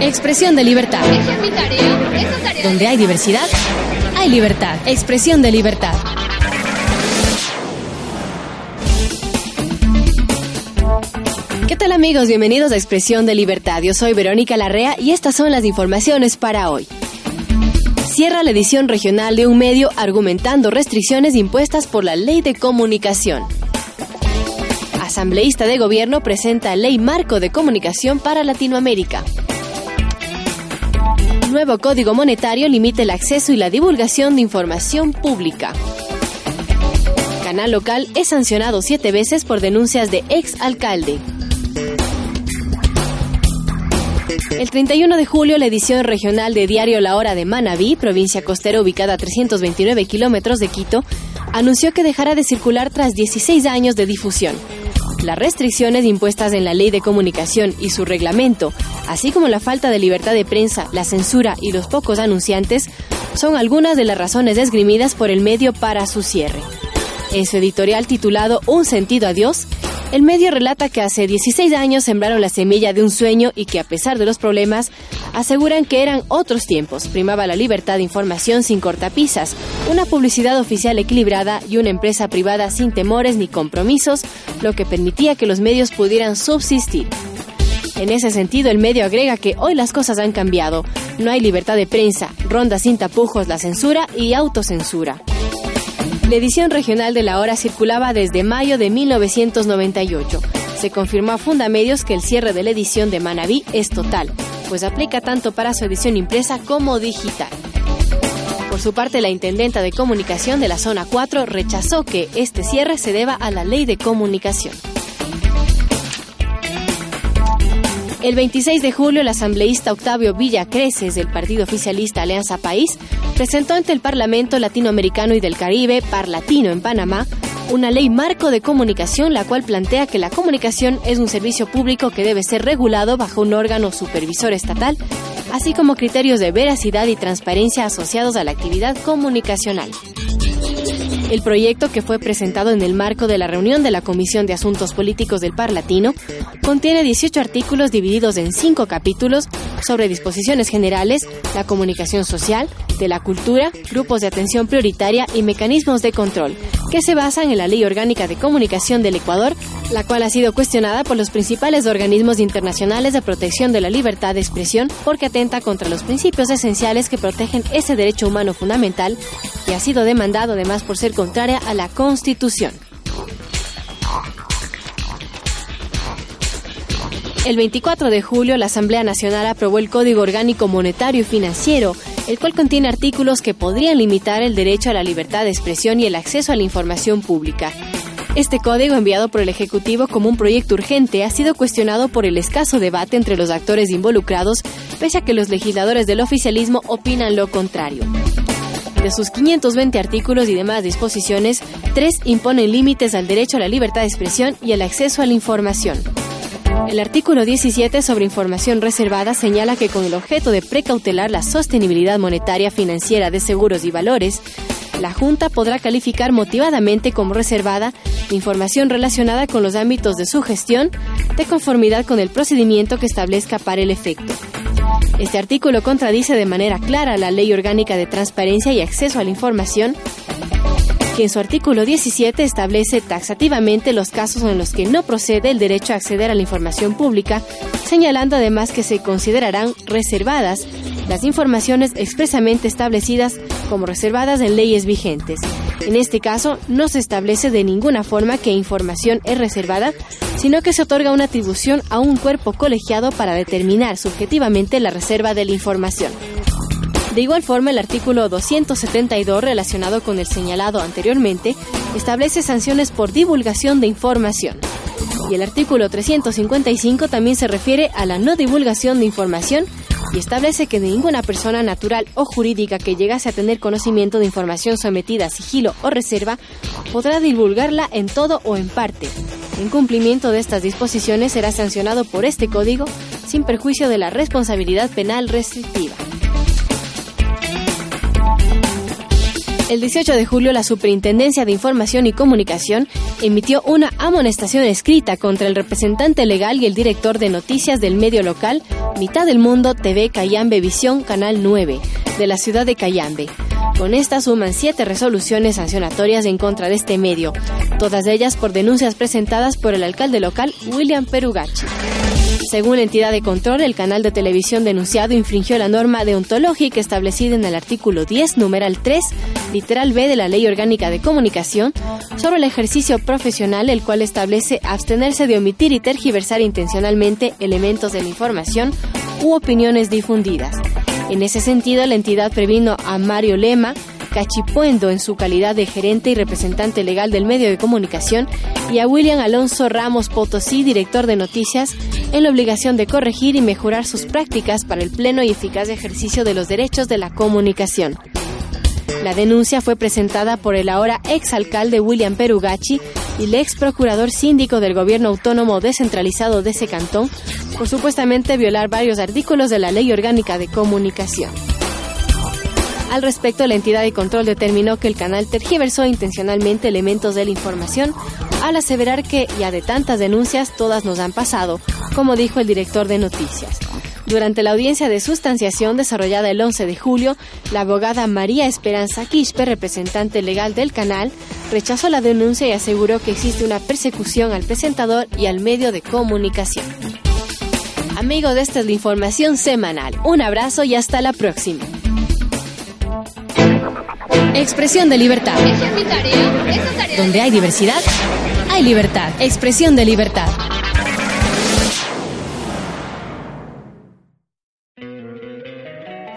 Expresión de libertad. Donde hay diversidad, hay libertad. Expresión de libertad. ¿Qué tal amigos? Bienvenidos a Expresión de Libertad. Yo soy Verónica Larrea y estas son las informaciones para hoy. Cierra la edición regional de un medio argumentando restricciones impuestas por la ley de comunicación. Asambleísta de Gobierno presenta Ley Marco de Comunicación para Latinoamérica. Nuevo Código Monetario limita el acceso y la divulgación de información pública. Canal local es sancionado siete veces por denuncias de ex alcalde. El 31 de julio, la edición regional de Diario La Hora de Manabí, provincia costera ubicada a 329 kilómetros de Quito, anunció que dejará de circular tras 16 años de difusión. Las restricciones impuestas en la ley de comunicación y su reglamento, así como la falta de libertad de prensa, la censura y los pocos anunciantes, son algunas de las razones esgrimidas por el medio para su cierre. En su editorial titulado Un sentido a Dios, el medio relata que hace 16 años sembraron la semilla de un sueño y que a pesar de los problemas, aseguran que eran otros tiempos. Primaba la libertad de información sin cortapisas, una publicidad oficial equilibrada y una empresa privada sin temores ni compromisos, lo que permitía que los medios pudieran subsistir. En ese sentido, el medio agrega que hoy las cosas han cambiado. No hay libertad de prensa, ronda sin tapujos la censura y autocensura. La edición regional de la hora circulaba desde mayo de 1998. Se confirmó a Fundamedios que el cierre de la edición de Manabí es total, pues aplica tanto para su edición impresa como digital. Por su parte, la intendenta de comunicación de la zona 4 rechazó que este cierre se deba a la ley de comunicación. El 26 de julio, el asambleísta Octavio Villa Creces del partido oficialista Alianza País presentó ante el Parlamento Latinoamericano y del Caribe, Parlatino en Panamá, una ley marco de comunicación la cual plantea que la comunicación es un servicio público que debe ser regulado bajo un órgano supervisor estatal, así como criterios de veracidad y transparencia asociados a la actividad comunicacional. El proyecto que fue presentado en el marco de la reunión de la Comisión de Asuntos Políticos del Parlatino contiene 18 artículos divididos en cinco capítulos sobre disposiciones generales, la comunicación social, de la cultura, grupos de atención prioritaria y mecanismos de control, que se basan en la Ley Orgánica de Comunicación del Ecuador, la cual ha sido cuestionada por los principales organismos internacionales de protección de la libertad de expresión porque atenta contra los principios esenciales que protegen ese derecho humano fundamental y ha sido demandado además por ser contraria a la Constitución. El 24 de julio, la Asamblea Nacional aprobó el Código Orgánico Monetario y Financiero, el cual contiene artículos que podrían limitar el derecho a la libertad de expresión y el acceso a la información pública. Este código, enviado por el Ejecutivo como un proyecto urgente, ha sido cuestionado por el escaso debate entre los actores involucrados, pese a que los legisladores del oficialismo opinan lo contrario. De sus 520 artículos y demás disposiciones, tres imponen límites al derecho a la libertad de expresión y el acceso a la información. El artículo 17 sobre información reservada señala que con el objeto de precautelar la sostenibilidad monetaria financiera de seguros y valores, la Junta podrá calificar motivadamente como reservada información relacionada con los ámbitos de su gestión de conformidad con el procedimiento que establezca para el efecto. Este artículo contradice de manera clara la Ley Orgánica de Transparencia y Acceso a la Información, que en su artículo 17 establece taxativamente los casos en los que no procede el derecho a acceder a la información pública, señalando además que se considerarán reservadas las informaciones expresamente establecidas como reservadas en leyes vigentes. En este caso, no se establece de ninguna forma que información es reservada, sino que se otorga una atribución a un cuerpo colegiado para determinar subjetivamente la reserva de la información. De igual forma, el artículo 272 relacionado con el señalado anteriormente establece sanciones por divulgación de información. Y el artículo 355 también se refiere a la no divulgación de información y establece que ninguna persona natural o jurídica que llegase a tener conocimiento de información sometida a sigilo o reserva podrá divulgarla en todo o en parte. En cumplimiento de estas disposiciones será sancionado por este código sin perjuicio de la responsabilidad penal restrictiva. El 18 de julio, la Superintendencia de Información y Comunicación emitió una amonestación escrita contra el representante legal y el director de noticias del medio local Mitad del Mundo TV Cayambe Visión Canal 9 de la ciudad de Cayambe. Con esta suman siete resoluciones sancionatorias en contra de este medio, todas ellas por denuncias presentadas por el alcalde local William Perugachi. Según la entidad de control, el canal de televisión denunciado infringió la norma deontológica establecida en el artículo 10, numeral 3, literal B de la Ley Orgánica de Comunicación, sobre el ejercicio profesional, el cual establece abstenerse de omitir y tergiversar intencionalmente elementos de la información u opiniones difundidas. En ese sentido, la entidad previno a Mario Lema, Cachipuendo en su calidad de gerente y representante legal del medio de comunicación y a William Alonso Ramos Potosí, director de noticias, en la obligación de corregir y mejorar sus prácticas para el pleno y eficaz ejercicio de los derechos de la comunicación. La denuncia fue presentada por el ahora exalcalde William Perugachi y el ex procurador síndico del gobierno autónomo descentralizado de ese cantón por supuestamente violar varios artículos de la Ley Orgánica de Comunicación. Al respecto, la entidad de control determinó que el canal tergiversó intencionalmente elementos de la información al aseverar que ya de tantas denuncias todas nos han pasado, como dijo el director de noticias. Durante la audiencia de sustanciación desarrollada el 11 de julio, la abogada María Esperanza Quispe, representante legal del canal, rechazó la denuncia y aseguró que existe una persecución al presentador y al medio de comunicación. Amigos, esta es la información semanal. Un abrazo y hasta la próxima. Expresión de libertad. Donde hay diversidad, hay libertad. Expresión de libertad.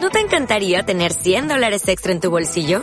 ¿No te encantaría tener 100 dólares extra en tu bolsillo?